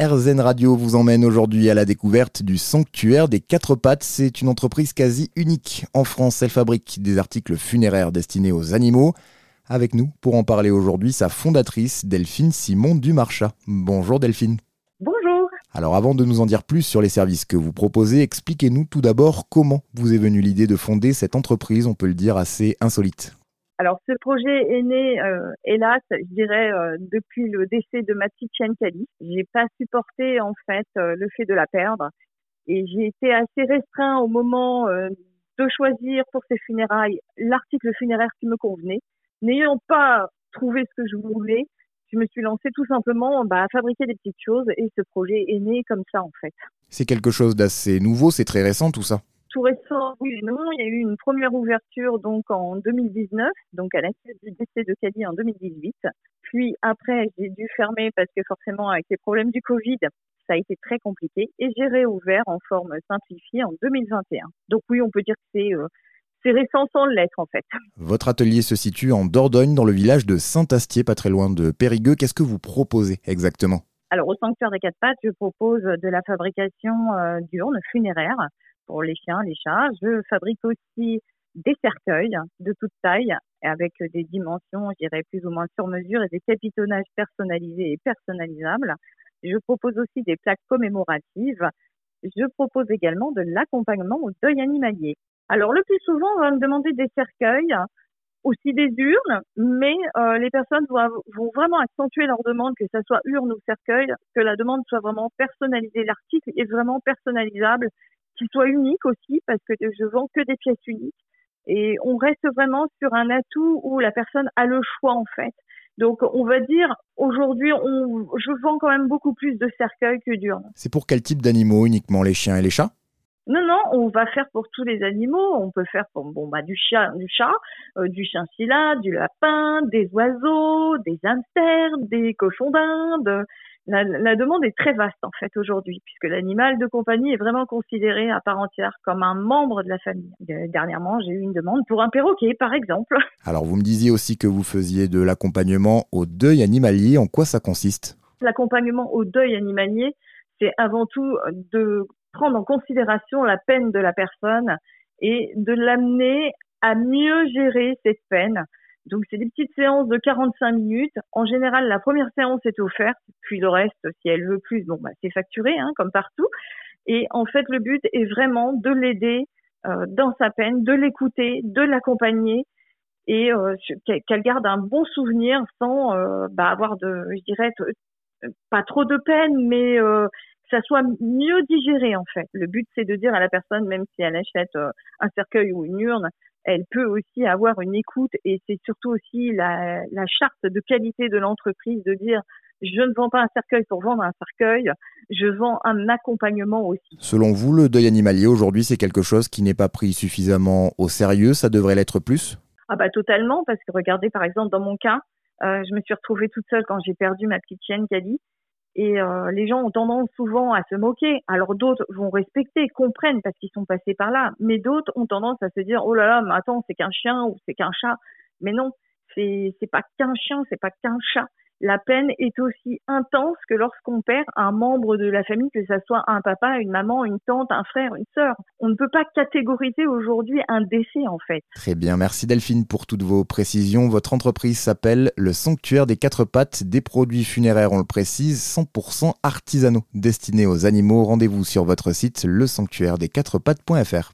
RZN Radio vous emmène aujourd'hui à la découverte du Sanctuaire des Quatre Pattes. C'est une entreprise quasi unique en France. Elle fabrique des articles funéraires destinés aux animaux. Avec nous pour en parler aujourd'hui, sa fondatrice Delphine Simon Dumarchat. Bonjour Delphine. Bonjour. Alors avant de nous en dire plus sur les services que vous proposez, expliquez-nous tout d'abord comment vous est venue l'idée de fonder cette entreprise, on peut le dire assez insolite. Alors ce projet est né, euh, hélas, je dirais, euh, depuis le décès de ma petite chienne Cali. J'ai pas supporté en fait euh, le fait de la perdre et j'ai été assez restreint au moment de choisir pour ces funérailles l'article funéraire qui me convenait. N'ayant pas trouvé ce que je voulais, je me suis lancée tout simplement bah, à fabriquer des petites choses et ce projet est né comme ça en fait. C'est quelque chose d'assez nouveau, c'est très récent tout ça tout récent, oui et non. Il y a eu une première ouverture donc en 2019, donc à la suite du décès de Cali en 2018. Puis après, j'ai dû fermer parce que forcément avec les problèmes du Covid, ça a été très compliqué et j'ai réouvert en forme simplifiée en 2021. Donc oui, on peut dire que c'est euh, c'est récent sans l'être en fait. Votre atelier se situe en Dordogne, dans le village de Saint-Astier, pas très loin de Périgueux. Qu'est-ce que vous proposez exactement? Alors au Sanctuaire des Quatre Pattes, je propose de la fabrication euh, d'urnes funéraires pour les chiens, les chats. Je fabrique aussi des cercueils de toute taille avec des dimensions, je dirais, plus ou moins sur mesure et des capitonnages personnalisés et personnalisables. Je propose aussi des plaques commémoratives. Je propose également de l'accompagnement au deuil animalier. Alors le plus souvent, on va me demander des cercueils, aussi des urnes, mais euh, les personnes vont, vont, vraiment accentuer leur demande, que ce soit urne ou cercueil, que la demande soit vraiment personnalisée. L'article est vraiment personnalisable qu'il soit unique aussi, parce que je vends que des pièces uniques. Et on reste vraiment sur un atout où la personne a le choix en fait. Donc on va dire aujourd'hui, on, je vends quand même beaucoup plus de cercueils que d'urnes. C'est pour quel type d'animaux uniquement les chiens et les chats? Non, non, on va faire pour tous les animaux. On peut faire pour bon bah du chat, du chat, euh, du chinchilla, du lapin, des oiseaux, des hamsters, des cochons d'Inde, la, demande est très vaste en fait aujourd'hui, puisque l'animal de compagnie est vraiment considéré à part entière comme un membre de la famille. Euh, dernièrement, j'ai eu une demande pour un perroquet, par exemple. Alors, vous me disiez aussi que vous faisiez de l'accompagnement au deuil animalier. En quoi ça consiste? L'accompagnement au deuil animalier, c'est avant tout de prendre en considération la peine de la personne et de l'amener à mieux gérer cette peine donc c'est des petites séances de 45 minutes. En général, la première séance est offerte, puis le reste, si elle veut plus, bah c'est facturé, hein, comme partout. Et en fait, le but est vraiment de l'aider euh, dans sa peine, de l'écouter, de l'accompagner et euh, qu'elle garde un bon souvenir sans euh, bah, avoir de, je dirais, pas trop de peine, mais que ça soit mieux digéré en fait. Le but c'est de dire à la personne, même si elle achète un cercueil ou une urne, elle peut aussi avoir une écoute et c'est surtout aussi la, charte de qualité de l'entreprise de dire je ne vends pas un cercueil pour vendre un cercueil, je vends un accompagnement aussi. Selon vous, le deuil animalier aujourd'hui, c'est quelque chose qui n'est pas pris suffisamment au sérieux, ça devrait l'être plus? Ah bah totalement, parce que regardez par exemple dans mon cas, euh, je me suis retrouvée toute seule quand j'ai perdu ma petite chienne Cali. Et euh, les gens ont tendance souvent à se moquer. Alors d'autres vont respecter, comprennent parce qu'ils sont passés par là. Mais d'autres ont tendance à se dire oh là là, mais attends, c'est qu'un chien ou c'est qu'un chat. Mais non, c'est c'est pas qu'un chien, c'est pas qu'un chat la peine est aussi intense que lorsqu'on perd un membre de la famille, que ce soit un papa, une maman, une tante, un frère, une sœur. On ne peut pas catégoriser aujourd'hui un décès en fait. Très bien, merci Delphine pour toutes vos précisions. Votre entreprise s'appelle le Sanctuaire des Quatre Pattes, des produits funéraires, on le précise, 100% artisanaux, destinés aux animaux. Rendez-vous sur votre site lesanctuairedesquatrepattes.fr.